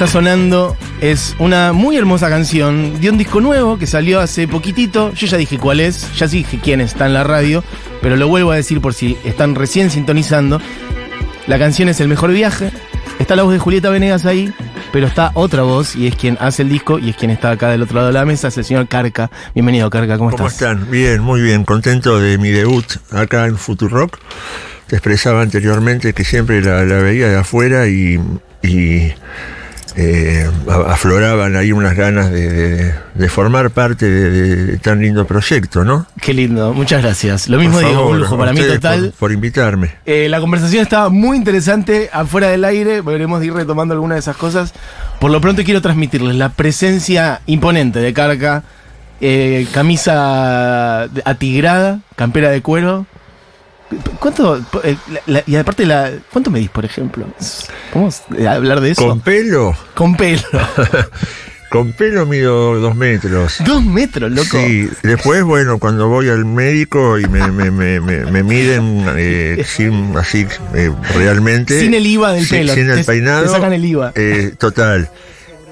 está sonando es una muy hermosa canción de un disco nuevo que salió hace poquitito. Yo ya dije cuál es, ya sí dije quién está en la radio, pero lo vuelvo a decir por si están recién sintonizando. La canción es El Mejor Viaje. Está la voz de Julieta Venegas ahí, pero está otra voz y es quien hace el disco y es quien está acá del otro lado de la mesa, es el señor Carca. Bienvenido, Carca, ¿cómo, ¿Cómo estás? están? Bien, muy bien. Contento de mi debut acá en Futurock. Te expresaba anteriormente que siempre la, la veía de afuera y, y, eh, a- afloraban ahí unas ganas de, de- de formar parte de, de tan lindo proyecto, ¿no? Qué lindo, muchas gracias. Lo mismo digo, un lujo a para mí total. Por, por invitarme. Eh, la conversación estaba muy interesante afuera del aire. Veremos de ir retomando algunas de esas cosas. Por lo pronto quiero transmitirles la presencia imponente de Carca. eh, camisa atigrada, campera de cuero. ¿Cuánto? eh, la- la- y aparte, la, ¿cuánto medís, por ejemplo? ¿Podemos eh, hablar de eso? Con pelo, Con pelo. con pelo mido dos metros. Dos metros, loco. Sí, después, bueno, cuando voy al médico y me, me, me, me, me miden eh, sin, así eh, realmente. Sin el IVA del sin- pelo. Sin el peinado. te sacan el IVA. eh, total.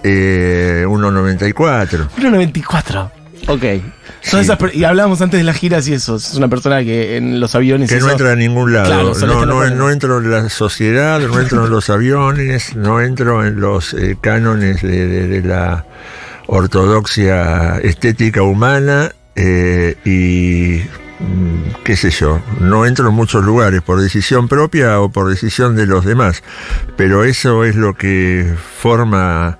Eh, 1,94. 1.94. Ok. Esas per- y hablábamos antes de las giras y eso. Es una persona que en los aviones. y Que no eso- entra a ningún lado. Claro, no, no, en no entro en la sociedad, no entro en los aviones, no entro en los eh, cánones de, de- de la ortodoxia estética humana eh, y mm, qué sé yo, no entro en muchos lugares por decisión propia o por decisión de los demás, pero eso es lo que forma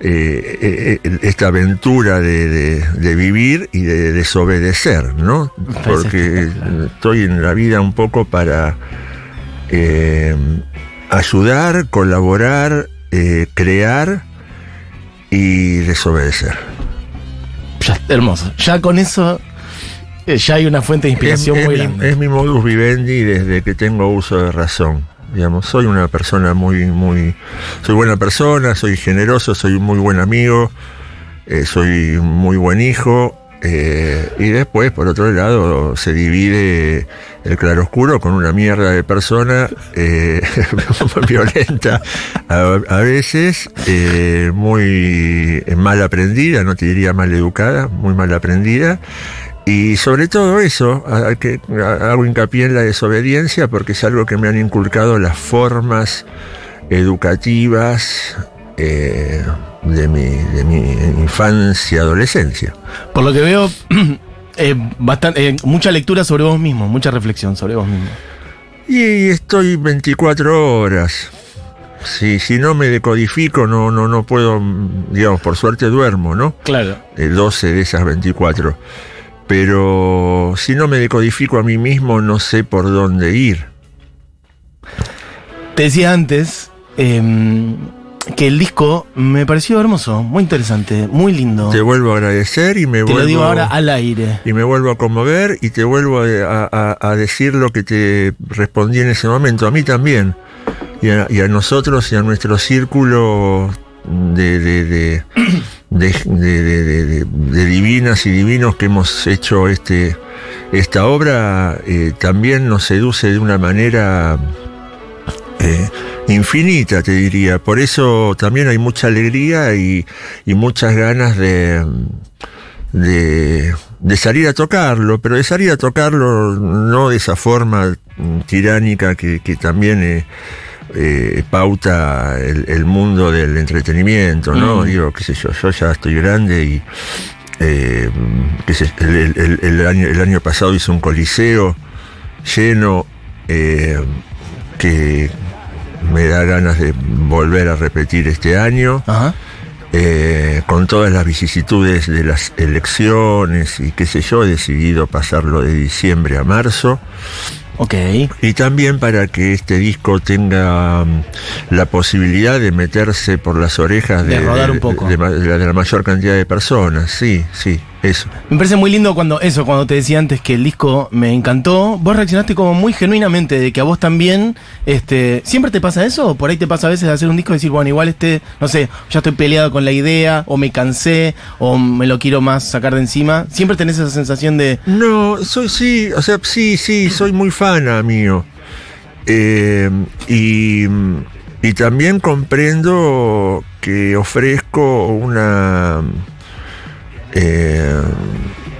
eh, eh, eh, esta aventura de, de- de vivir y de desobedecer, ¿no? Porque estoy en la vida un poco para eh, ayudar, colaborar, crear y desobedecer. Ya, hermoso. Ya con eso. ya hay una fuente de inspiración es, es muy mi, grande. es mi modus vivendi desde que tengo uso de razón. Digamos, soy una persona muy, muy, soy buena persona, soy generoso, soy un muy buen amigo, eh, soy muy buen hijo, eh, y después, por otro lado, se divide el claroscuro con una mierda de persona eh, violenta, a, a veces eh, muy mal aprendida, no te diría mal educada, muy mal aprendida. Y sobre todo eso, a- que a- hago hincapié en la desobediencia porque es algo que me han inculcado las formas educativas eh, de, mi, de mi infancia y adolescencia. Por lo que veo, eh, bastante, eh, mucha lectura sobre vos mismo, mucha reflexión sobre vos mismo. Y estoy 24 horas. Si, si no me decodifico, no, no, no puedo, digamos, por suerte duermo, ¿no? Claro. Eh, 12 de esas 24. Pero si no me decodifico a mí mismo, no sé por dónde ir. Te decía antes em, que el disco me pareció hermoso, muy interesante, muy lindo. Te vuelvo a agradecer y me Te vuelvo... lo digo ahora al aire. y me vuelvo a conmover y te vuelvo a, a- a decir lo que te respondí en ese momento, a mí también, y a, y a nosotros y a nuestro círculo de, de, de, de- divinas y divinos que hemos hecho este, esta obra, eh, también nos seduce de una manera eh, infinita, te diría. Por eso también hay mucha alegría y, muchas ganas de, de, salir a tocarlo, pero de salir a tocarlo no de esa forma tiránica que, que también eh, eh, pauta el, el mundo del entretenimiento, ¿no? Mm. Digo, qué sé yo, yo ya estoy grande y eh, qué sé, el, el- el- el año, el año pasado hice un coliseo lleno eh, que me da ganas de volver a repetir este año Ajá. eh, con todas las vicisitudes de las elecciones y qué sé yo, he decidido pasarlo de diciembre a marzo. Ok. Y también para que este disco tenga mm, la posibilidad de meterse por las orejas De rodar un poco. de de la, de la mayor cantidad de personas. Sí, sí, eso. Me parece muy lindo cuando eso, cuando te decía antes que el disco me encantó, vos reaccionaste como muy genuinamente de que a vos también, este, ¿siempre te pasa eso? ¿O por ahí te pasa a veces de hacer un disco y decir, bueno, igual este, no sé, ya estoy peleado con la idea, o me cansé, o me lo quiero más sacar de encima? ¿Siempre tenés esa sensación de, No, soy sí, o sea, sí, sí, soy muy fana mío. Eh, y, y también comprendo que ofrezco una eh,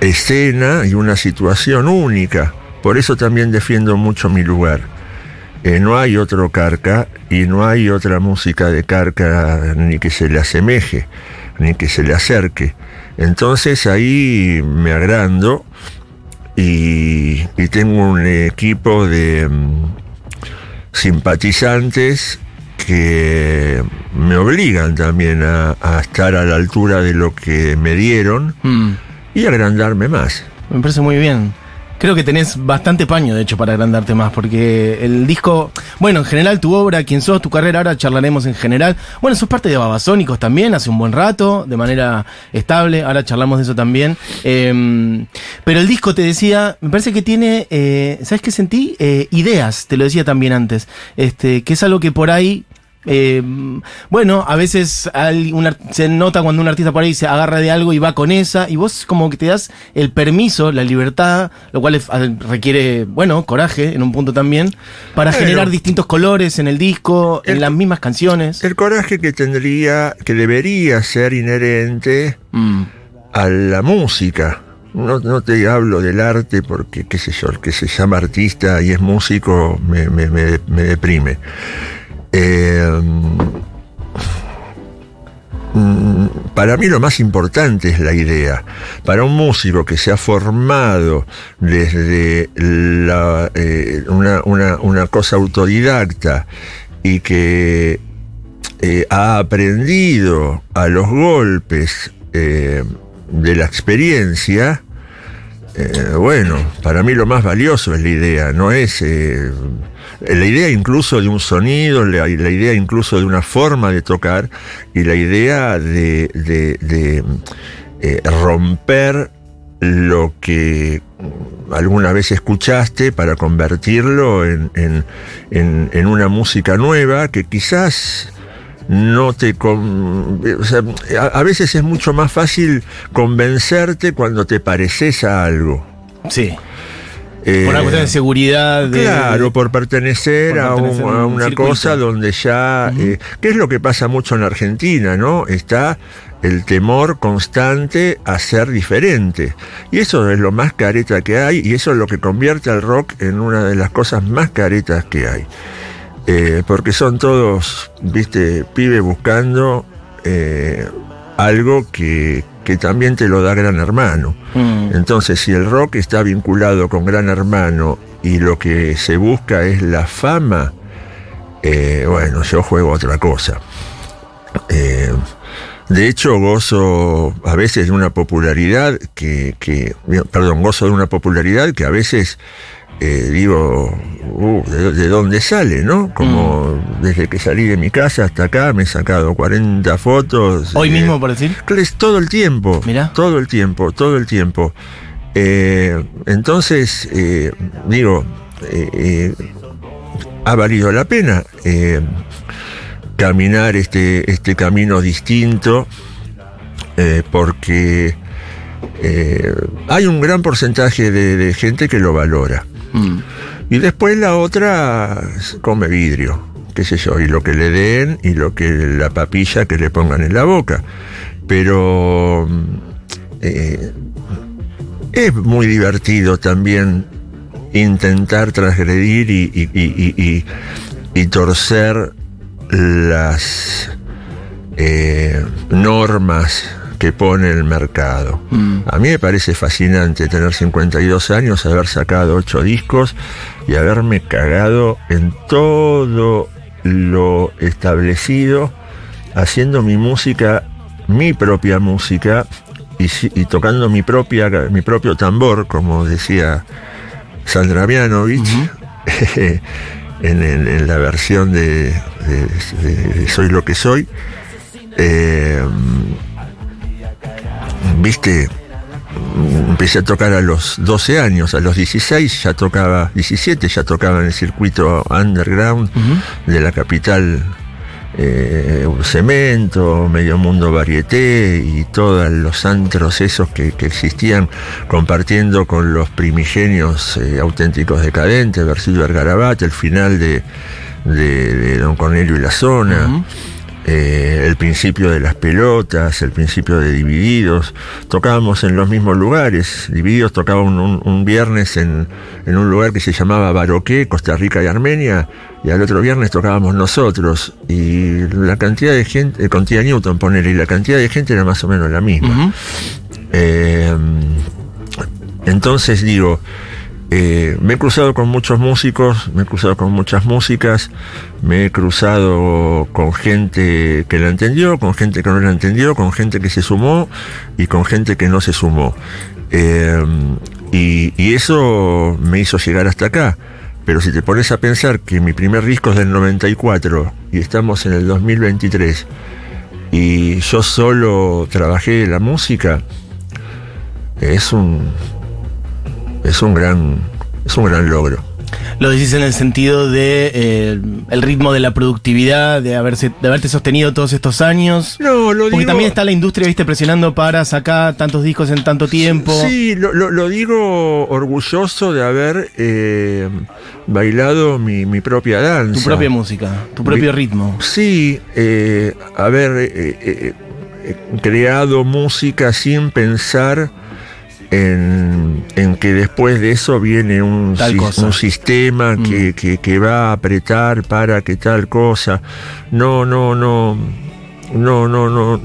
escena y una situación única. Por eso también defiendo mucho mi lugar. Eh, no hay otro Carca y no hay otra música de Carca ni que se le asemeje, ni que se le acerque. Entonces ahí me agrando y, tengo un equipo de mm, simpatizantes que me obligan también a, a estar a la altura de lo que me dieron Mm, y agrandarme más. me parece muy bien. Creo que tenés bastante paño, de hecho, para agrandarte más, porque el disco, bueno, en general tu obra, quién sos, tu carrera, ahora charlaremos en general. Bueno, sos parte de Babasónicos también, hace un buen rato, de manera estable, ahora charlamos de eso también. Eh, pero el disco, te decía, me parece que tiene, eh, ¿sabes qué sentí? Eh, ideas, te lo decía también antes, este, que es algo que por ahí eh, bueno, a veces hay un ar- se nota cuando un artista por ahí se agarra de algo y va con esa, y vos como que te das el permiso, la libertad, lo cual es- requiere, bueno, coraje en un punto también, para Bueno. generar distintos colores en el disco, en las mismas canciones. El coraje que tendría, que debería ser inherente Mm, a la música. No, no te hablo del arte porque, qué sé yo, el que se llama artista y es músico me, me- me- me deprime. Eh, para mí lo más importante es la idea. Para un músico que se ha formado desde eh, una, cosa autodidacta y que eh, ha aprendido a los golpes de la experiencia, bueno, para mí lo más valioso es la idea, no es la idea incluso de un sonido, la, idea incluso de una forma de tocar y la idea de, de- eh, romper lo que alguna vez escuchaste para convertirlo en, en- en- una música nueva que quizás no te... con- a, a veces es mucho más fácil convencerte cuando te pareces a algo. sí, Eh, por una cuestión de seguridad. de- Claro, por pertenecer, por a, pertenecer una circuito. cosa donde ya... eh, ¿Qué es lo que pasa mucho en Argentina, no? Está el temor constante a ser diferente. Y eso es lo más careta que hay y eso es lo que convierte al rock en una de las cosas más caretas que hay. Eh, porque son todos, viste, pibe buscando eh, algo que, que también te lo da Gran Hermano. Mm, Entonces, si el rock está vinculado con Gran Hermano y lo que se busca es la fama, eh, bueno, yo juego otra cosa. Eh, de hecho, gozo a veces de una popularidad que, que- perdón, gozo de una popularidad que a veces eh, digo, uh, ¿de, de dónde sale, no? Como desde que salí de mi casa hasta acá me he sacado 40 fotos. Hoy eh, mismo, por decir. todo el tiempo. Mirá. Todo el tiempo, todo el tiempo. Eh, entonces, digo, ha valido la pena caminar este, este camino distinto porque eh, hay un gran porcentaje de, de gente que lo valora. Mm, Y después la otra come vidrio, qué sé yo, y lo que le den y lo que la papilla que le pongan en la boca. Pero mm, eh, es muy divertido también intentar transgredir y, torcer las eh, normas que pone el mercado. mm. A mí me parece fascinante tener 52 años, haber sacado 8 discos y haberme cagado en todo lo establecido, haciendo mi música, mi propia música y, tocando mi, propia, mi propio tambor, como decía Sandra Mianovich, en, en- en la versión de, de- de Soy lo que soy. Eh, viste, empecé a tocar a los 12 años, a los 16 ya tocaba, 17 ya tocaba en el circuito underground de la capital eh, Cemento, Medio Mundo Varieté y todos los antros esos que, que existían compartiendo con los primigenios eh, auténticos decadentes, Versilio Vergarabat, el final de, de, de Don Cornelio y la Zona. Eh, el principio de las pelotas, el principio de Divididos. Tocábamos en los mismos lugares. Divididos tocaba un, un- un viernes en, en un lugar que se llamaba Baroqué, Costa Rica y Armenia, y al otro viernes tocábamos nosotros. Y la cantidad de gente, eh, con Tía Newton, poner, y la cantidad de gente era más o menos la misma. Eh, entonces digo, eh, me he cruzado con muchos músicos, me he cruzado con muchas músicas, me he cruzado con gente que la entendió, con gente que no la entendió, con gente que se sumó y con gente que no se sumó. Eh, y, y eso me hizo llegar hasta acá. Pero si te pones a pensar que mi primer disco es del 94 y estamos en el 2023 y yo solo trabajé la música, es un es un gran es un gran logro. Lo decís en el sentido de eh, el ritmo de la productividad, de haberse, de haberte sostenido todos estos años. No, lo Porque digo también está la industria, viste, presionando para sacar tantos discos en tanto tiempo. Sí, lo, lo- lo digo orgulloso de haber eh, bailado mi, mi propia danza. Tu propia música, tu propio ritmo. Sí, eh, haber creado música sin pensar en, en que después de eso viene un, un sistema que, que- que va a apretar para que tal cosa. No, no, no. No, no, no,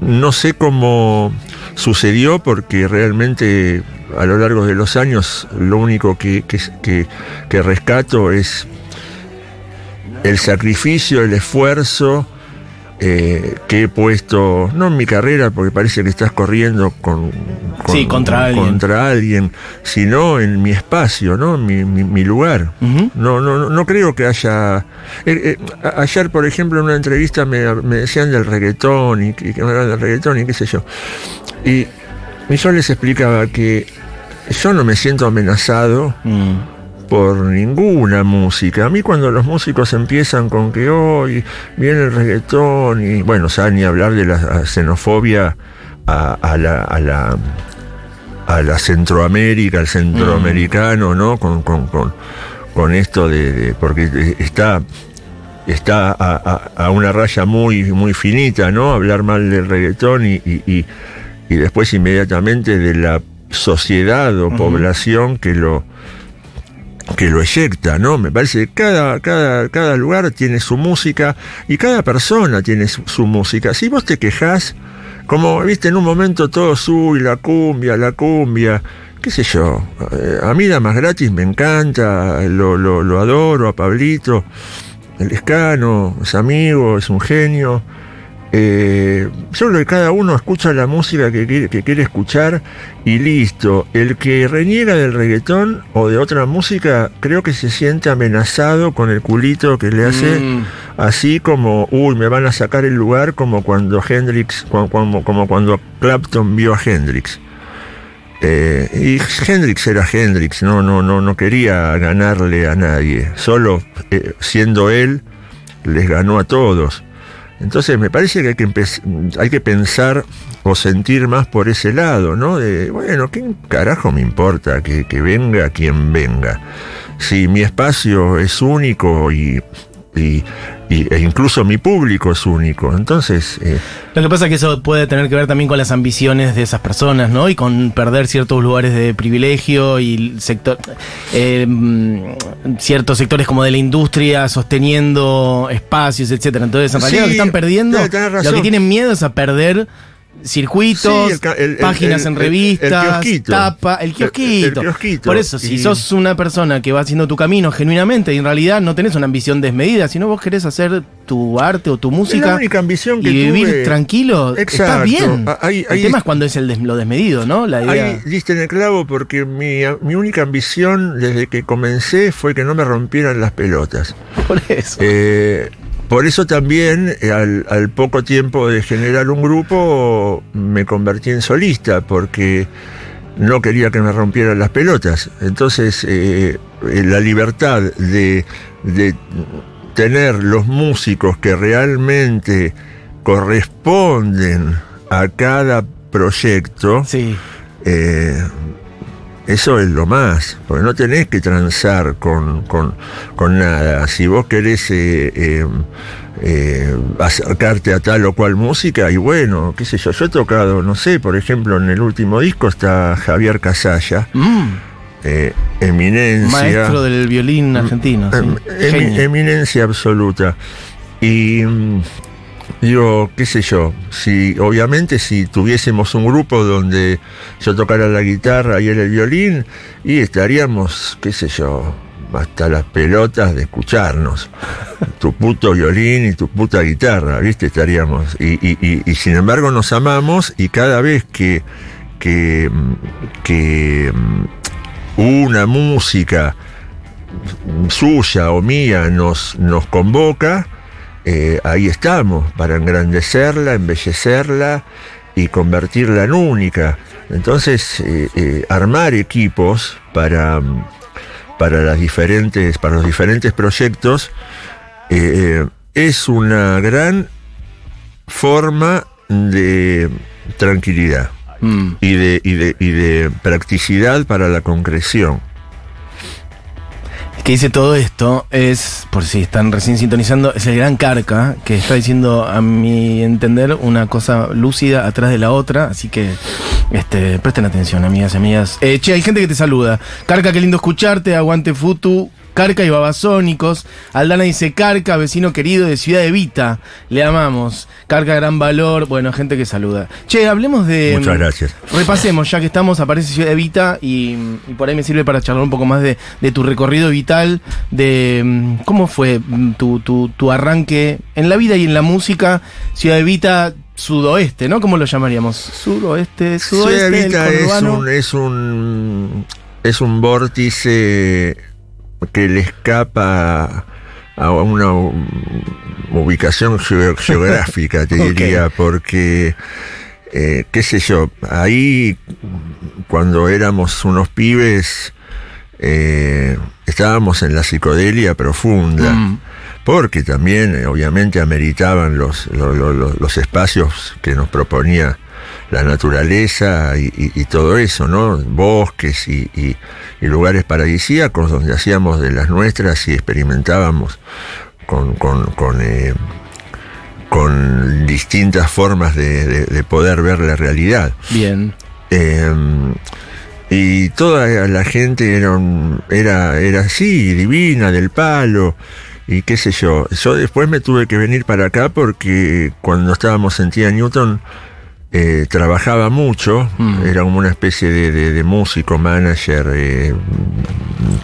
no sé cómo sucedió porque realmente a lo largo de los años lo único que- que rescato es el sacrificio, el esfuerzo eh, que he puesto, no en mi carrera, porque parece que estás corriendo con, con- Sí, contra alguien. contra alguien, sino en mi espacio, ¿no? Mi, mi- mi lugar. No, no, no- no creo que haya. eh, eh, ayer, por ejemplo, en una entrevista me, me decían del reggaetón y que, que me hablaban del reggaetón y qué sé yo. Y, y yo les explicaba que yo no me siento amenazado Mm. Por ninguna música. A mí cuando los músicos empiezan con que hoy viene el reggaetón y bueno, saben ni hablar de la xenofobia a, a la, a la a la Centroamérica, al centroamericano, ¿no? Con, con, con, con esto de, de- porque está está a, a- a una raya muy muy finita, ¿no? Hablar mal del reggaetón y, y, y- y después inmediatamente de la sociedad o población que lo que lo eyecta, ¿no? Me parece que cada, cada, cada lugar tiene su música y cada persona tiene su, música. Si vos te quejás, como viste en un momento todos, uy, la cumbia, la cumbia, qué sé yo, eh, a mí más gratis me encanta, lo, lo, lo adoro a Pablito, el escano, es amigo, es un genio. Eh, yo creo que cada uno escucha la música que quiere, que quiere escuchar y listo. El que reniega del reggaetón o de otra música, creo que se siente amenazado con el culito que le hace, Mm. así como, uy, me van a sacar el lugar, como cuando Hendrix, como, como, como cuando Clapton vio a Hendrix. Eh, y Hendrix era Hendrix, no, no, no, no quería ganarle a nadie. Solo eh, siendo él, les ganó a todos. Entonces me parece que hay que, hay que pensar o sentir más por ese lado, ¿no? De, bueno, ¿qué carajo me importa que, venga quien venga? Si mi espacio es único y- y- e incluso mi público es único, entonces... eh, Lo que pasa es que eso puede tener que ver también con las ambiciones de esas personas, ¿no? Y con perder ciertos lugares de privilegio y sector, eh, mm, ciertos sectores como de la industria sosteniendo espacios, etcétera. Entonces, en realidad Sí, lo que están perdiendo, lo que tienen miedo es a perder circuitos, Sí, el ca- el- el- páginas el- en revistas, tapa, el kiosquito. Por eso, si Y- sos una persona que va haciendo tu camino genuinamente y en realidad no tenés una ambición desmedida, sino vos querés hacer tu arte o tu música la única ambición que y vivir tuve- tranquilo, está bien. Ah, ahí- el tema es cuando es el des- lo desmedido, ¿no? La idea. Ahí diste en el clavo porque mi, mi única ambición desde que comencé fue que no me rompieran las pelotas. Por eso. Eh, por eso también, eh, al, al poco tiempo de generar un grupo, me convertí en solista, porque no quería que me rompieran las pelotas. Entonces, eh, eh, la libertad de, de tener los músicos que realmente corresponden a cada proyecto, Sí. eh, eso es lo más, porque no tenés que transar con, con- con nada. Si vos querés eh, eh, eh, acercarte a tal o cual música, y bueno, qué sé yo, yo he tocado, no sé, por ejemplo, en el último disco está Javier Casalla, Mm, eminencia. maestro del violín argentino. sí. Em- eminencia absoluta. Y mm, digo, qué sé yo, si obviamente si tuviésemos un grupo donde yo tocara la guitarra y él el violín, y estaríamos, qué sé yo, hasta las pelotas de escucharnos. Tu puto violín y tu puta guitarra, ¿viste? Estaríamos. Y, y- y- y sin embargo nos amamos y cada vez que, que, que una música suya o mía nos, nos convoca, eh, ahí estamos, para engrandecerla, embellecerla y convertirla en única. Entonces, eh, eh, armar equipos para, para, las diferentes, para los diferentes proyectos es una gran forma de tranquilidad Mm. y de, y de, y de practicidad para la concreción. Que dice todo esto es, por si están recién sintonizando, es el gran Carca, que está diciendo, a mi entender, una cosa lúcida atrás de la otra. Así que este, presten atención, amigas y amigas. Eh, che, hay gente que te saluda. Carca, qué lindo escucharte. Aguante Futu. Carca y Babasónicos. Aldana dice Carca, vecino querido de Ciudad Evita. Le amamos. Carca, gran valor. Bueno, gente que saluda. Che, hablemos de. Muchas gracias. Repasemos, ya que estamos, aparece Ciudad Evita y, y por ahí me sirve para charlar un poco más de, de tu recorrido vital, de mm, cómo fue mm, tu, tu, tu arranque en la vida y en la música. Ciudad Evita sudoeste, ¿no? ¿Cómo lo llamaríamos? Suroeste, sudoeste. Ciudad el Evita es un, es un es un vórtice que le escapa a una ubicación geo- geográfica, te diría, porque eh, qué sé yo, ahí cuando éramos unos pibes eh, estábamos en la psicodelia profunda Mm, porque también eh, obviamente ameritaban los, lo- lo- lo- los espacios que nos proponía la naturaleza y, y- y todo eso, ¿no? Bosques y, y- y lugares paradisíacos donde hacíamos de las nuestras y experimentábamos con, con, con, eh, con distintas formas de, de- de poder ver la realidad. bien. Eh, y toda la gente era, un- era, era así, divina, del palo, y qué sé yo. Yo después me tuve que venir para acá porque cuando estábamos en Tía Newton eh, trabajaba mucho, Mm. era como una especie de, de- de músico, manager, eh,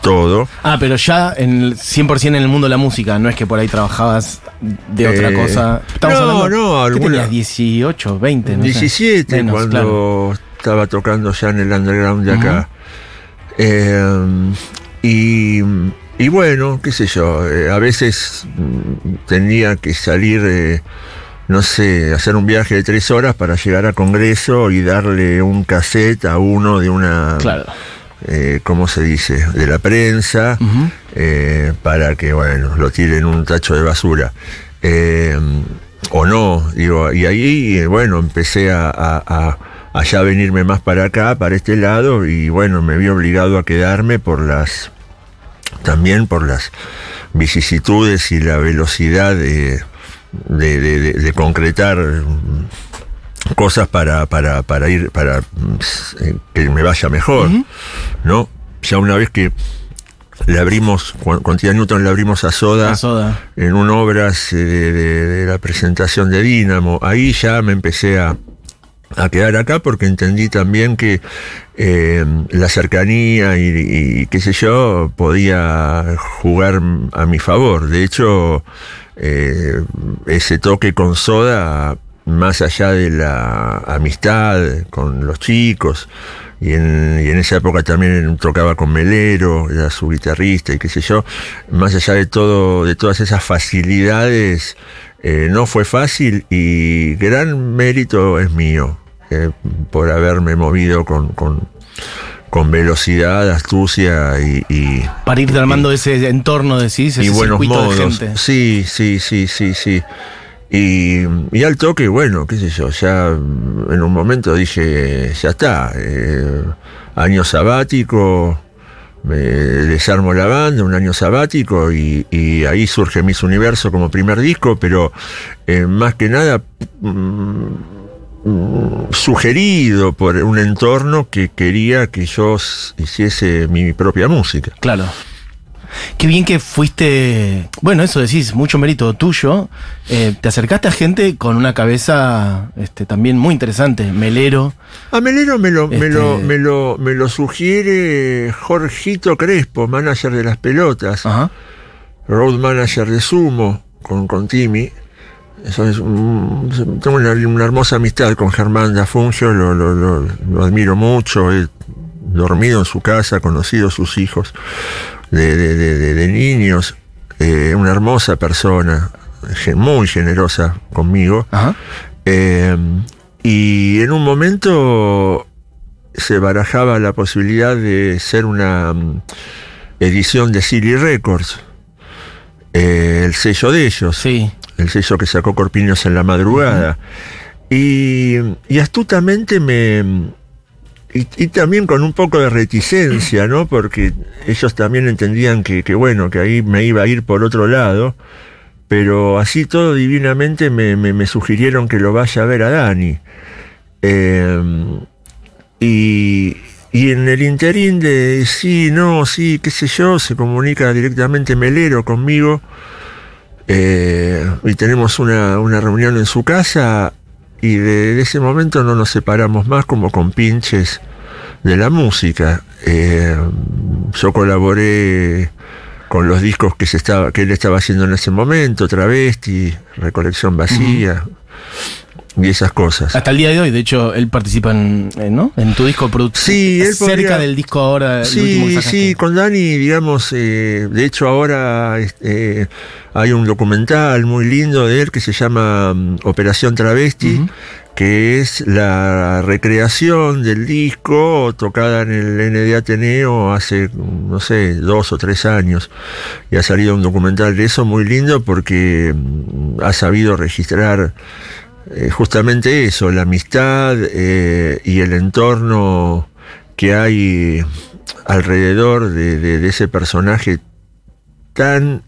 todo. Ah, pero ya en el 100% en el mundo de la música, no es que por ahí trabajabas de otra Eh, cosa. Estamos no, hablando, no, ¿qué alguna- tenías? 18, 20, no sé. 17 Menos, cuando claro. estaba tocando ya en el underground de acá. Y, y bueno, qué sé yo, a veces mm, tenía que salir, no sé, hacer un viaje de tres horas para llegar a Congreso y darle un cassette a uno de una, Claro. eh, ¿cómo se dice?, de la prensa eh, para que, bueno, lo tiren en un tacho de basura. Eh, o no, digo, y ahí, eh, bueno, empecé a, a- a- a ya venirme más para acá, para este lado, y bueno, me vi obligado a quedarme por las, también por las vicisitudes y la velocidad de, de, de- de- de concretar cosas para, para, para ir, para eh, que me vaya mejor, ¿no? Ya una vez que le abrimos, con, Tía Newton le abrimos a Soda, en un obras eh, de, de- de la presentación de Dínamo. Ahí ya me empecé a, a quedar acá porque entendí también que eh, la cercanía y, y qué sé yo podía jugar a mi favor. De hecho, eh, ese toque con Soda, más allá de la amistad con los chicos, y en, esa época también tocaba con Melero, era su guitarrista y qué sé yo, más allá de todo, de todas esas facilidades, eh, no fue fácil y gran mérito es mío eh, por haberme movido con, con velocidad, astucia y, y, Para irte armando ese entorno, decís, ese y buenos de modos. gente. Sí, sí, sí, sí, sí. Y, y al toque, bueno, qué sé yo, ya en un momento dije, ya está, eh, año sabático, me desarmo la banda, un año sabático y, y ahí surge Miss Universo como primer disco, pero eh, más que nada mm, sugerido por un entorno que quería que yo hiciese mi propia música. Claro. Qué bien que fuiste. Bueno, eso decís, mucho mérito tuyo. Eh, te acercaste a gente con una cabeza este, también muy interesante. Melero. A Melero me lo, me, Este- lo, me, lo, me lo sugiere Jorgito Crespo, manager de las pelotas, Ajá. road manager de Sumo, con, con Timmy. Eso es un- tengo una, una hermosa amistad con Germán Dafungio, lo, lo, lo, lo admiro mucho, he dormido en su casa, conocido a sus hijos de, de- de- de- niños, eh, una hermosa persona, muy generosa conmigo. Ajá. Eh, y en un momento se barajaba la posibilidad de ser una mm, edición de Silly Records, eh, el sello de ellos, Sí. El sello que sacó Corpiños en la madrugada. y, y astutamente me... Y, y también con un poco de reticencia, ¿no? Porque ellos también entendían que, que, bueno, que ahí me iba a ir por otro lado. Pero así todo divinamente me, me- me sugirieron que lo vaya a ver a Dani. Eh, y, y en el interín de sí, no, sí, qué sé yo, se comunica directamente Melero conmigo. Eh, y tenemos una, una reunión en su casa. Y de, ese momento no nos separamos más como con pinches de la música. Eh, yo colaboré con los discos que se estaba que él estaba haciendo en ese momento, Travesti, Recolección Vacía y esas cosas. Hasta el día de hoy, de hecho, él participa en, ¿no? en tu disco Sí, él cerca podría- del disco ahora. el último que Sí, sí, con Dani, digamos, eh, de hecho ahora este, hay un documental muy lindo de él que se llama mm, Operación Travesti, que es la recreación del disco tocada en el ND Ateneo hace, no sé, dos o tres años. Y ha salido un documental de eso muy lindo porque mm, ha sabido registrar eh, justamente eso, la amistad eh, y el entorno que hay alrededor de, de- de ese personaje tan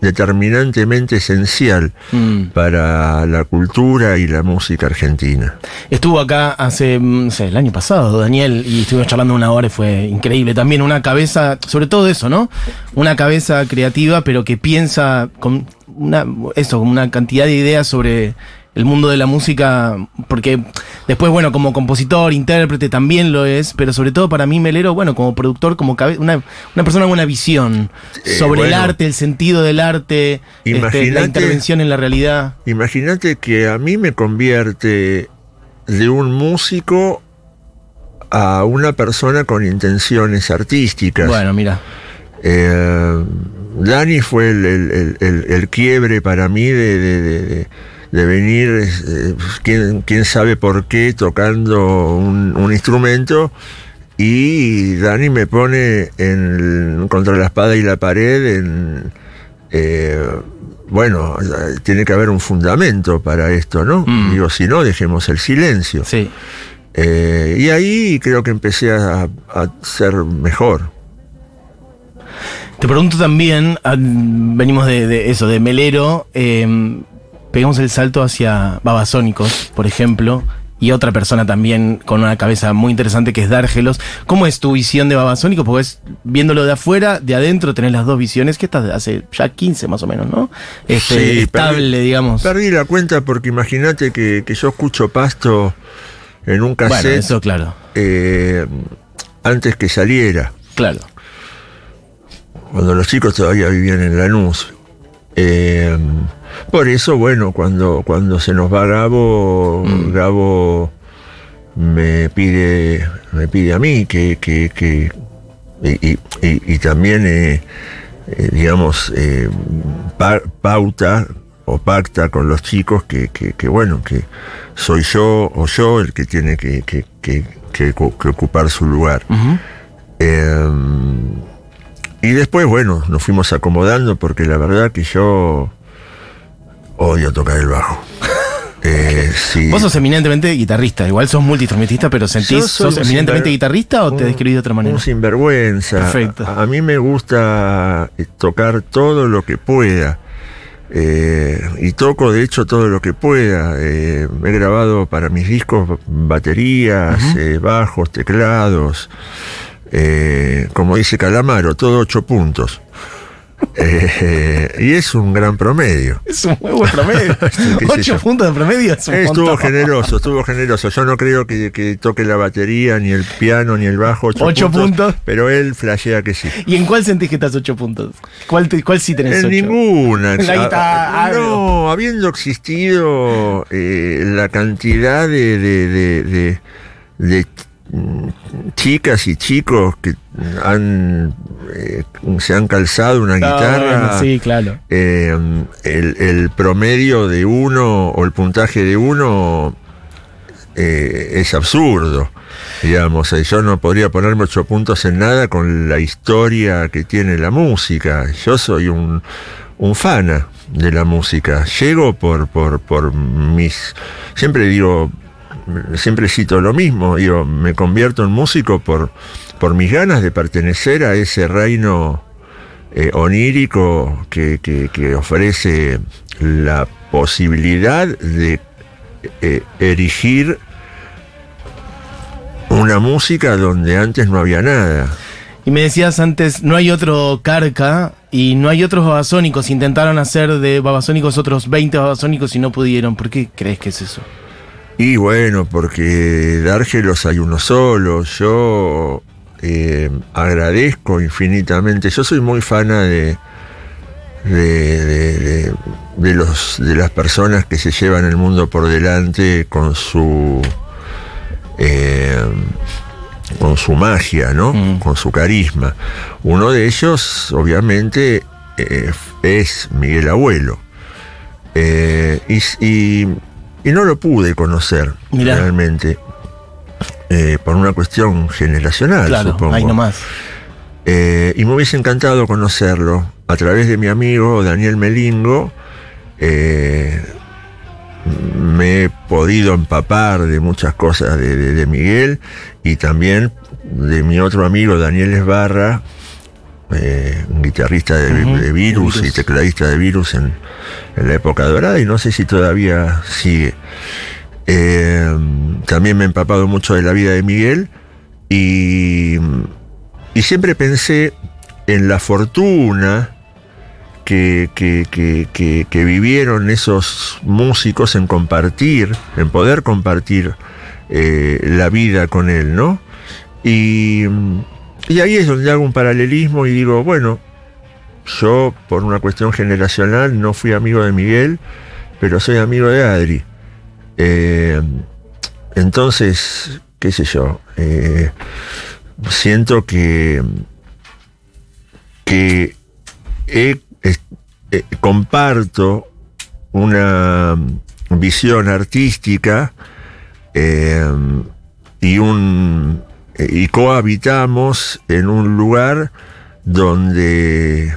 determinantemente esencial Mm. para la cultura y la música argentina. Estuvo acá hace, mm, no sé, el año pasado, Daniel, y estuvimos charlando una hora y fue increíble. También una cabeza, sobre todo eso, ¿no? Una cabeza creativa, pero que piensa con una, eso, una cantidad de ideas sobre el mundo de la música, porque después, bueno, como compositor, intérprete también lo es, pero sobre todo para mí Melero, bueno, como productor, como una, una persona con una visión Eh, sobre el arte, el sentido del arte, este, la intervención en la realidad. Imagínate que a mí me convierte de un músico a una persona con intenciones artísticas. Bueno, mira. Eh, Dani fue el, el- el- el- el quiebre para mí de, de- de- de- de venir, eh, quién, quién sabe por qué, tocando un, un instrumento. Y Dani me pone en, contra la espada y la pared en... eh, bueno, tiene que haber un fundamento para esto, ¿no? Mm. Digo, si no, dejemos el silencio. Sí. Eh, y ahí creo que empecé a, a ser mejor. Te pregunto también, ah, venimos de, de eso, de Melero, eh, pegamos el salto hacia Babasónicos, por ejemplo, y otra persona también con una cabeza muy interesante que es Dárgelos. ¿Cómo es tu visión de Babasónicos? Porque es, viéndolo de afuera, de adentro, tenés las dos visiones, que estás hace ya 15 más o menos, ¿no? Este, Sí, estable, perdí- digamos. Perdí la cuenta porque imagínate que, que yo escucho pasto en un Bueno, cassette eso claro, eh, antes que saliera, claro. Cuando los chicos todavía vivían en Lanús. Eh, por eso, bueno, cuando, cuando se nos va Gabo, Mm. Gabo me pide, me pide a mí que, que, que- y, y- y- y también, eh, eh, digamos, eh, pa- pauta o pacta con los chicos que, que, que, bueno, que soy yo o yo el que tiene que, que, que, que ocu- que ocupar su lugar. Y después, bueno, nos fuimos acomodando porque la verdad que yo odio tocar el bajo. Eh, sí. Vos sos eminentemente guitarrista, igual sos multiinstrumentista, pero sentís, sos eminentemente guitarrista o te un- describí de otra manera? Un sinvergüenza. Perfecto. A, a mí me gusta eh, tocar todo lo que pueda. Eh, y toco de hecho todo lo que pueda. Eh, he grabado para mis discos baterías, bajos, teclados. Eh, como dice Calamaro, todo ocho puntos. Eh, y es un gran promedio. Es un huevo promedio. qué sé Ocho puntos de promedio es un Estuvo montón. generoso, estuvo generoso. Yo no creo que, que toque la batería, ni el piano, ni el bajo. Ocho, Ocho puntos. Pero él flashea que sí. ¿Y en cuál sentís que estás ocho puntos? ¿Cuál, te- cuál sí tenés En ocho? ninguna. En. No, habiendo existido eh, la cantidad de, de, de- de- de, chicas y chicos que han eh, se han calzado una Ah, guitarra. sí, claro. eh, el, el promedio de uno o el puntaje de uno eh, es absurdo. Digamos, yo no podría ponerme ocho puntos en nada con la historia que tiene la música. Yo soy un, un fana de la música. Llego por, por, por mis. Siempre digo, siempre cito lo mismo. Digo, me convierto en músico por, por mis ganas de pertenecer a ese reino eh, onírico que, que- que ofrece la posibilidad de eh, erigir una música donde antes no había nada. Y me decías antes, no hay otro Carca y no hay otros babasónicos. Intentaron hacer de babasónicos otros 20 babasónicos y no pudieron. ¿Por qué crees que es eso? Y bueno, porque de Árgelos hay uno solo. Yo eh, agradezco infinitamente. Yo soy muy fana de, de, de- de- de los, de las personas que se llevan el mundo por delante con su. eh, con su magia, ¿no? Mm. Con su carisma. Uno de ellos, obviamente, eh, es Miguel Abuelo. Eh, y, y- y no lo pude conocer Mirá. realmente. eh, por una cuestión generacional, claro, supongo. ahí nomás. Eh, y me hubiese encantado conocerlo a través de mi amigo Daniel Melingo. eh, me he podido empapar de muchas cosas de, de- de Miguel y también de mi otro amigo Daniel Esbarra, eh, un guitarrista de, Virus Virus. y tecladista de Virus en, en la época dorada y no sé si todavía sigue. Eh, también me he empapado mucho de la vida de Miguel y, y siempre pensé en la fortuna que, que- que- que- que vivieron esos músicos en compartir, en poder compartir eh, la vida con él, ¿no? Y, y ahí es donde hago un paralelismo y digo, bueno, yo por una cuestión generacional no fui amigo de Miguel, pero soy amigo de Adri. Eh, entonces, qué sé yo, eh, siento que, que eh, comparto una visión artística y un y cohabitamos en un lugar donde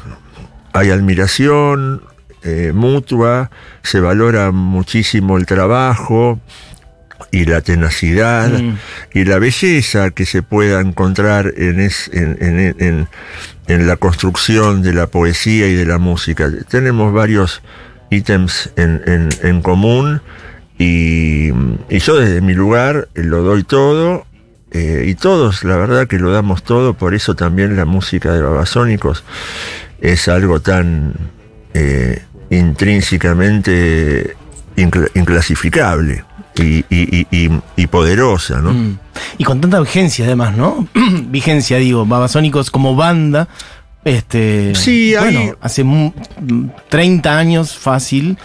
hay admiración eh, mutua, se valora muchísimo el trabajo y la tenacidad Mm. y la belleza que se pueda encontrar en, es- en, en- en- la construcción de la poesía y de la música. Tenemos varios ítems en, en- en común y, y yo desde mi lugar lo doy todo eh, y todos la verdad que lo damos todo, por eso también la música de Babasónicos es algo tan eh, intrínsecamente incla- inclasificable y, y- y- y- y poderosa, ¿no? Mm. Y con tanta vigencia además, ¿no? vigencia, digo, Babasónicos como banda. Este, Sí, hay- bueno, hace mu- 30 años fácil,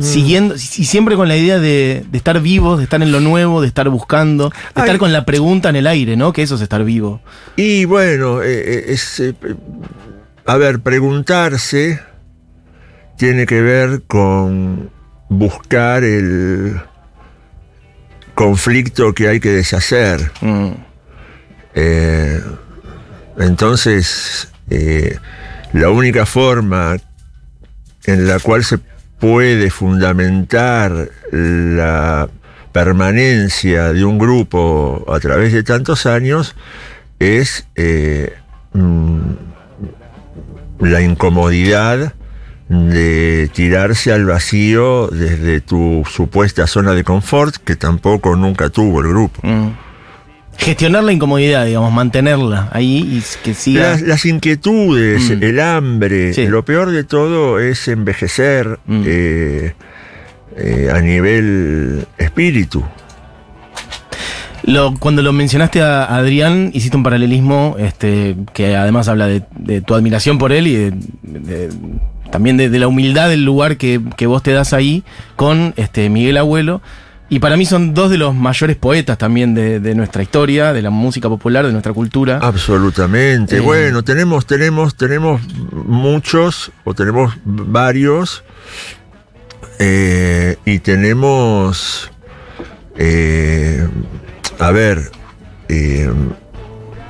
siguiendo, y siempre con la idea de, de estar vivos, de estar en lo nuevo, de estar buscando, de Ay. estar con la pregunta en el aire, ¿no? Que eso es estar vivo. Y bueno, eh, eh, es, eh, a ver, preguntarse tiene que ver con buscar el conflicto que hay que deshacer. Mm. Eh, entonces, eh, la única forma en la cual se puede fundamentar la permanencia de un grupo a través de tantos años es eh, mm, la incomodidad de tirarse al vacío desde tu supuesta zona de confort que tampoco nunca tuvo el grupo. Mm. Gestionar la incomodidad, digamos, mantenerla ahí y que siga. Las, las inquietudes, Mm. el hambre, Sí. lo peor de todo es envejecer Mm. eh, eh, a nivel espíritu. Lo- cuando lo mencionaste a Adrián, hiciste un paralelismo este, que además habla de, de tu admiración por él y de- de- también de, de la humildad del lugar que, que vos te das ahí con este, Miguel Abuelo. Y para mí son dos de los mayores poetas también de, de nuestra historia, de la música popular, de nuestra cultura. Absolutamente. Eh. Bueno, tenemos, tenemos, tenemos muchos, o tenemos varios, eh, y tenemos, eh, a ver, eh,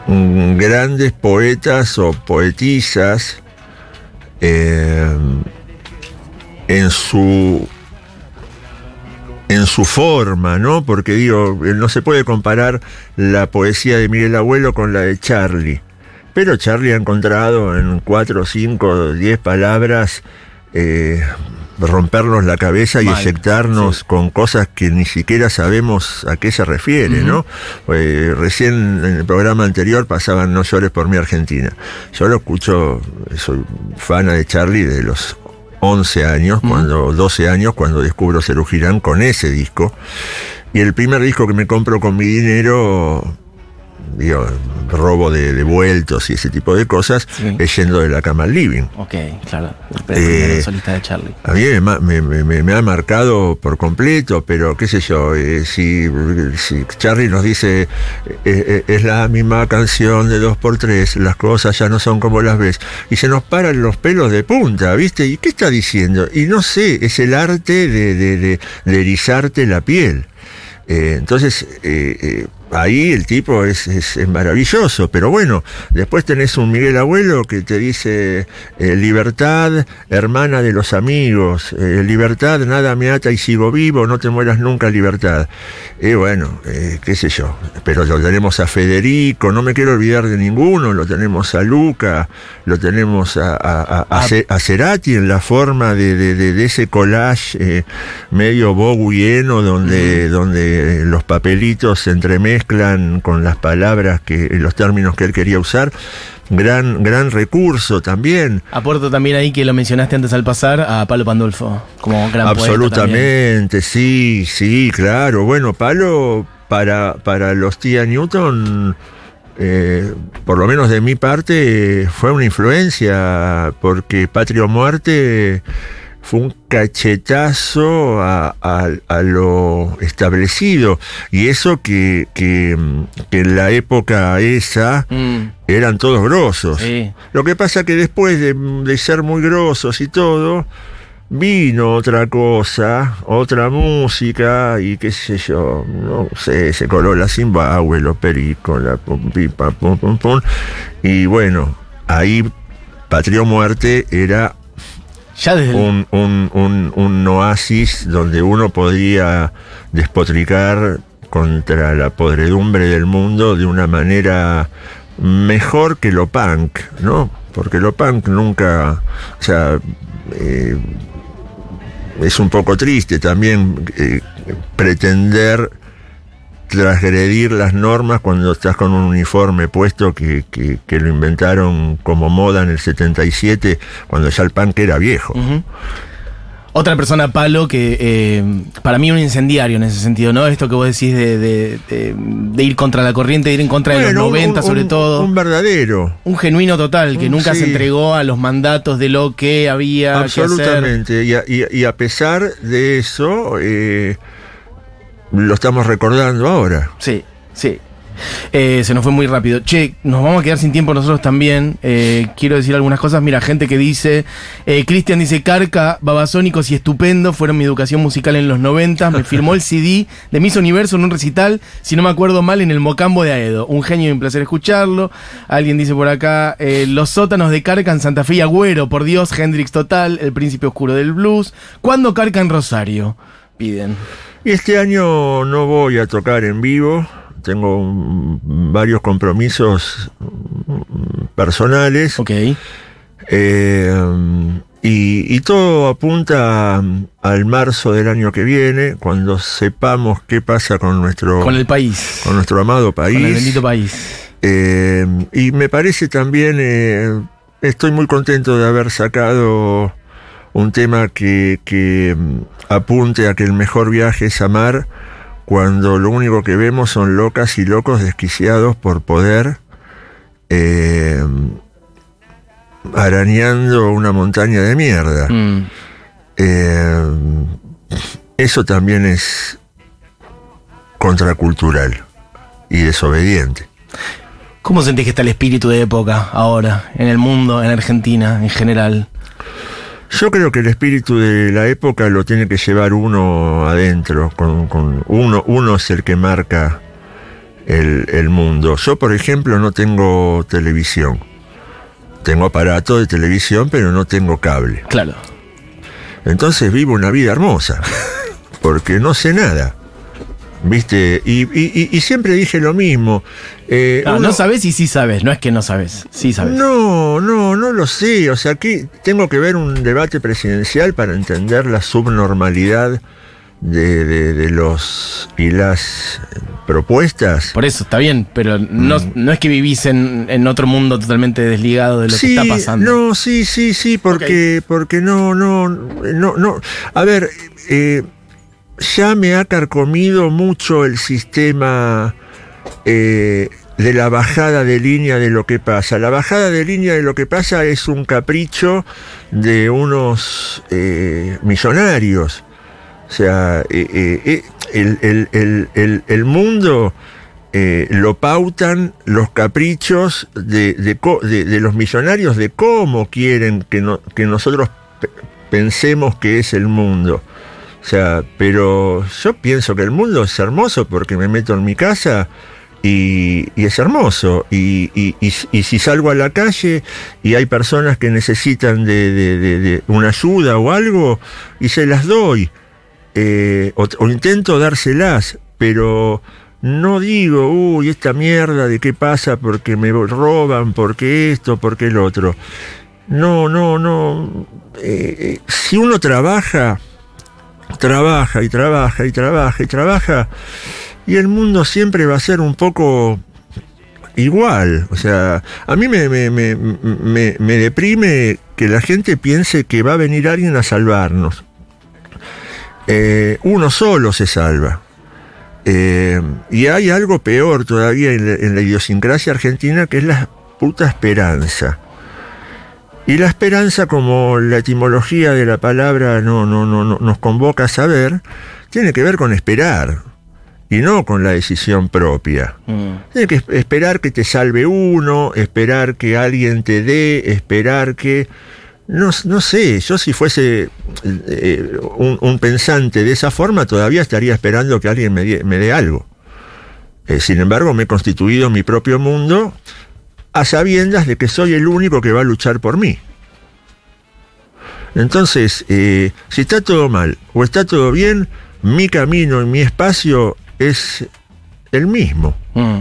grandes poetas o poetisas en su en su forma, ¿no? Porque digo, eh, no se puede comparar la poesía de Miguel Abuelo con la de Charlie. Pero Charlie ha encontrado en cuatro, cinco, diez palabras eh, rompernos la cabeza y Mal, eyectarnos sí. con cosas que ni siquiera sabemos a qué se refiere, ¿no? Eh, recién en el programa anterior pasaban No llores por mi Argentina. Yo lo escucho, soy fana de Charlie de los 11 años, cuando 12 años, cuando descubro Cerú Girán con ese disco. Y el primer disco que me compro con mi dinero, digo, robo de, de vueltos y ese tipo de cosas, Sí. es yendo de la cama al living. Ok, claro. Eh, solista de Charlie. A mí me, ma- me- me- me ha marcado por completo, pero qué sé yo, eh, si, si Charlie nos dice, eh, eh, es la misma canción de 2x3, las cosas ya no son como las ves, y se nos paran los pelos de punta, ¿viste? ¿Y qué está diciendo? Y no sé, es el arte de, de- de- de erizarte la piel. Entonces, ahí el tipo es, es- es maravilloso, pero bueno, después tenés un Miguel Abuelo que te dice, eh, libertad, hermana de los amigos, eh, libertad, nada me ata y sigo vivo, no te mueras nunca, libertad. Y bueno, eh, qué sé yo, pero lo tenemos a Federico, no me quiero olvidar de ninguno, lo tenemos a Luca, lo tenemos a, a, a- a Ah. Cerati en la forma de, de- de- de ese collage eh, medio boguieno donde, donde los papelitos se entremezclan con las palabras que los términos que él quería usar. Gran, gran recurso también. Aporto también ahí que lo mencionaste antes al pasar a Palo Pandolfo como gran. Absolutamente, sí, sí, claro. Bueno, Palo, para, para los tía Newton, eh, por lo menos de mi parte, fue una influencia, porque Patria o Muerte fue un cachetazo a, a- a lo establecido. Y eso que, que, que en la época esa Mm, eran todos grosos. sí. Lo que pasa que después de, de ser muy grosos y todo, vino otra cosa, otra música y qué sé yo, no sé, se coló la Zimbabue, los pericos, la pum, pipa, pum, pum, pum. Y bueno, ahí Patria o Muerte era Un- un- un oasis donde uno podía despotricar contra la podredumbre del mundo de una manera mejor que lo punk, ¿no? Porque lo punk nunca, o sea, eh, es un poco triste también eh, pretender transgredir las normas cuando estás con un uniforme puesto que, que- que lo inventaron como moda en el 77, cuando ya el punk era viejo. Otra persona palo que eh, para mí un incendiario en ese sentido, ¿no? Esto que vos decís de, de- de- de ir contra la corriente, de ir en contra de los Bueno, un- 90 un- sobre un- todo. Un verdadero. Un genuino total que nunca se entregó a los mandatos de lo que había que hacer. Absolutamente. Y a, y- y a pesar de eso, eh, lo estamos recordando ahora. Sí, sí. Eh, se nos fue muy rápido. Che, nos vamos a quedar sin tiempo nosotros también. Eh, quiero decir algunas cosas. Mira, gente que dice, eh, Cristian dice, Carca, Babasónicos y Estupendo fueron mi educación musical en los 90. Me firmó el CD de Miss Universo en un recital, si no me acuerdo mal, en el Mocambo de Aedo. Un genio y un placer escucharlo. Alguien dice por acá, eh, los sótanos de Carca en Santa Fe y Agüero, por Dios, Hendrix Total, el príncipe oscuro del blues. ¿Cuándo Carca en Rosario? Piden. Y este año no voy a tocar en vivo, tengo varios compromisos mm, personales Ok. eh, y, y todo apunta al marzo del año que viene, cuando sepamos qué pasa con nuestro, Con el país. con nuestro amado país. Con el bendito país. Eh, y me parece también, eh, estoy muy contento de haber sacado un tema que, que, mm, apunte a que el mejor viaje es amar, cuando lo único que vemos son locas y locos desquiciados por poder, eh, arañando una montaña de mierda. Mm. Eh, eso también es contracultural y desobediente. ¿Cómo sentís que está el espíritu de época ahora, en el mundo, en Argentina, en general? Yo creo que el espíritu de la época lo tiene que llevar uno adentro, con, con uno, uno es el que marca el, el mundo. Yo, por ejemplo, no tengo televisión. Tengo aparato de televisión, pero no tengo cable. Claro. Entonces vivo una vida hermosa, porque no sé nada. ¿Viste? Y, y- y- y siempre dije lo mismo. eh, No, uno- no sabes y sí sabes, no es que no sabes, sí sabes. No, no, no lo sé. O sea, aquí tengo que ver un debate presidencial para entender la subnormalidad de, de- de los y las propuestas. Por eso está bien, pero no, no es que vivís en, en otro mundo totalmente desligado de lo sí, que está pasando. no, sí, sí, sí, porque, porque no, no, no, no. A ver, eh, ya me ha carcomido mucho el sistema eh, de la bajada de línea de lo que pasa. La bajada de línea de lo que pasa es un capricho de unos eh, millonarios. O sea, eh, el, el- el- el- mundo lo pautan los caprichos de, de de- los millonarios de cómo quieren que, no- que nosotros pe- pensemos que es el mundo. O sea, pero yo pienso que el mundo es hermoso porque me meto en mi casa y, es hermoso. Y, y- si salgo a la calle y hay personas que necesitan de, de- de- una ayuda o algo, y se las doy. Eh, o, o intento dárselas, pero no digo, uy, esta mierda de qué pasa porque me roban, porque esto, porque el otro. No, no, no. Eh, eh, si uno trabaja, trabaja y trabaja y trabaja y trabaja, y el mundo siempre va a ser un poco igual. O sea, a mí me, me, me, me, me deprime que la gente piense que va a venir alguien a salvarnos. Eh, uno solo se salva. Eh, y hay algo peor todavía en la, en la idiosincrasia argentina que es la puta esperanza. Y la esperanza, como la etimología de la palabra no, no, no, no- nos convoca a saber, tiene que ver con esperar y no con la decisión propia. Mm. Tiene que es- esperar que te salve uno, esperar que alguien te dé, esperar que... No, no sé, yo si fuese eh, un, un pensante de esa forma, todavía estaría esperando que alguien me dé algo. Eh, sin embargo, me he constituido mi propio mundo a sabiendas de que soy el único que va a luchar por mí. Entonces, eh, si está todo mal o está todo bien, mi camino y mi espacio es el mismo. Mm.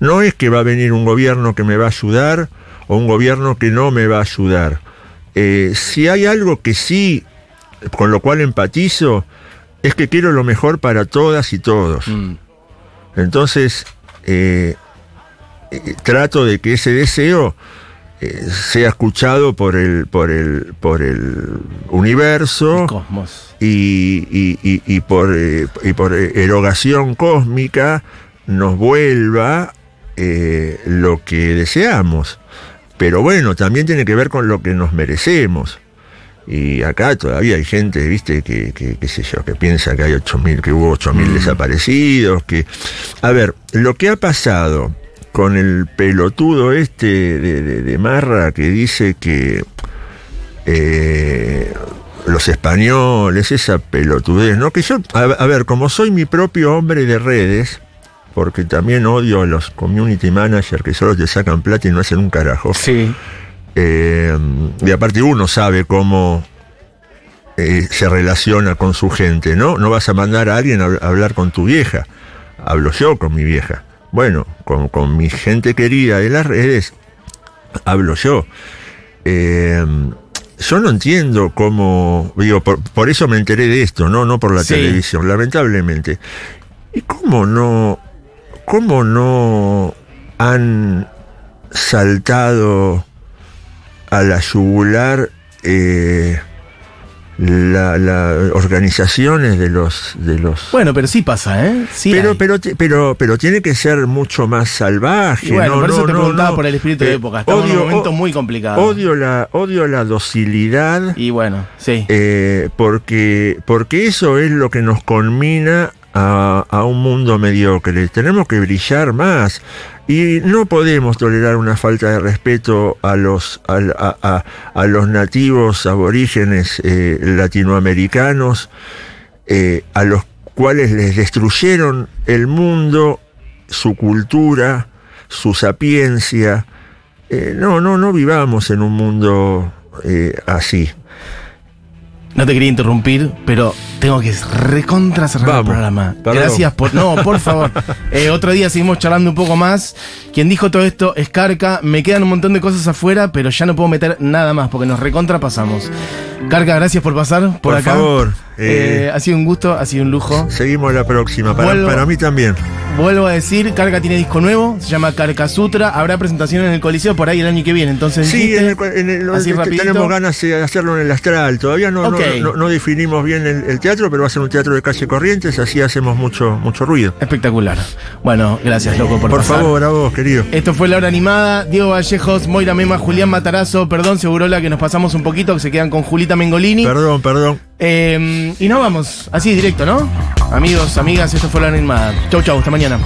No es que va a venir un gobierno que me va a ayudar o un gobierno que no me va a ayudar. Eh, si hay algo que sí, con lo cual empatizo, es que quiero lo mejor para todas y todos. Mm. Entonces, eh, trato de que ese deseo eh, sea escuchado por el, por el, por el universo El cosmos. y, y- y- y por, eh, y por eh, erogación cósmica nos vuelva eh, lo que deseamos. Pero bueno, también tiene que ver con lo que nos merecemos. Y acá todavía hay gente, viste, que, que qué sé yo, que piensa que hay 8.000, que hubo 8.000 Mm. desaparecidos, que... A ver, lo que ha pasado con el pelotudo este de, de- de Marra que dice que eh, los españoles, esa pelotudez, ¿no? Que yo, a, a ver, como soy mi propio hombre de redes, porque también odio a los community managers que solo te sacan plata y no hacen un carajo. Sí. Eh, y aparte uno sabe cómo eh, se relaciona con su gente, ¿no? No vas a mandar a alguien a, a hablar con tu vieja. Hablo yo con mi vieja. Bueno, con, con mi gente querida de las redes, hablo yo. Eh, yo no entiendo cómo, digo, por, por eso me enteré de esto, ¿no? No por la Sí. televisión, lamentablemente. ¿Y cómo no, cómo no han saltado a la yugular eh, la, la- organizaciones de los de los Bueno, pero sí pasa, ¿eh? Sí. pero, hay. pero, pero, pero tiene que ser mucho más salvaje. Y bueno, no, por eso no, te no, preguntaba no. por el espíritu de Eh, época. Estamos en un odio- momento muy complicado. Odio la, odio la docilidad, Y bueno, sí. eh, porque, porque eso es lo que nos conmina a, un mundo mediocre. Tenemos que brillar más. Y no podemos tolerar una falta de respeto a los, a, los nativos aborígenes eh, latinoamericanos, eh, a los cuales les destruyeron el mundo, su cultura, su sapiencia. Eh, no, no, no vivamos en un mundo así. No te quería interrumpir, pero tengo que recontra cerrar el programa. perdón. Gracias por. No, por favor. Eh, otro día seguimos charlando un poco más. Quien dijo todo esto es Carca. Me quedan un montón de cosas afuera, pero ya no puedo meter nada más porque nos recontra pasamos. Carca, gracias por pasar por, Por acá. favor, Eh, eh, ha sido un gusto, ha sido un lujo. Seguimos la próxima. Para, Vuelvo- para mí también. Vuelvo a decir, Carca tiene disco nuevo, se llama Carca Sutra. Habrá presentación en el Coliseo por ahí el año que viene. Entonces, Sí, en el en el- así te- rapidito. tenemos ganas de hacerlo en el Astral. Todavía no, no- Ok. no, no definimos bien el, el teatro, pero va a ser un teatro de calle Corrientes, así hacemos mucho, mucho ruido. Espectacular. Bueno, gracias, loco, por, Por pasar. favor, a vos, querido. Esto fue La Hora Animada. Diego Vallejos, Moira Mema, Julián Matarazo. Perdón, Segurola, que nos pasamos un poquito, que se quedan con Julita Mengolini. Perdón, perdón. Eh, y nos vamos, así directo, ¿no? Amigos, amigas, esto fue La Hora Animada. Chau, chau, hasta mañana.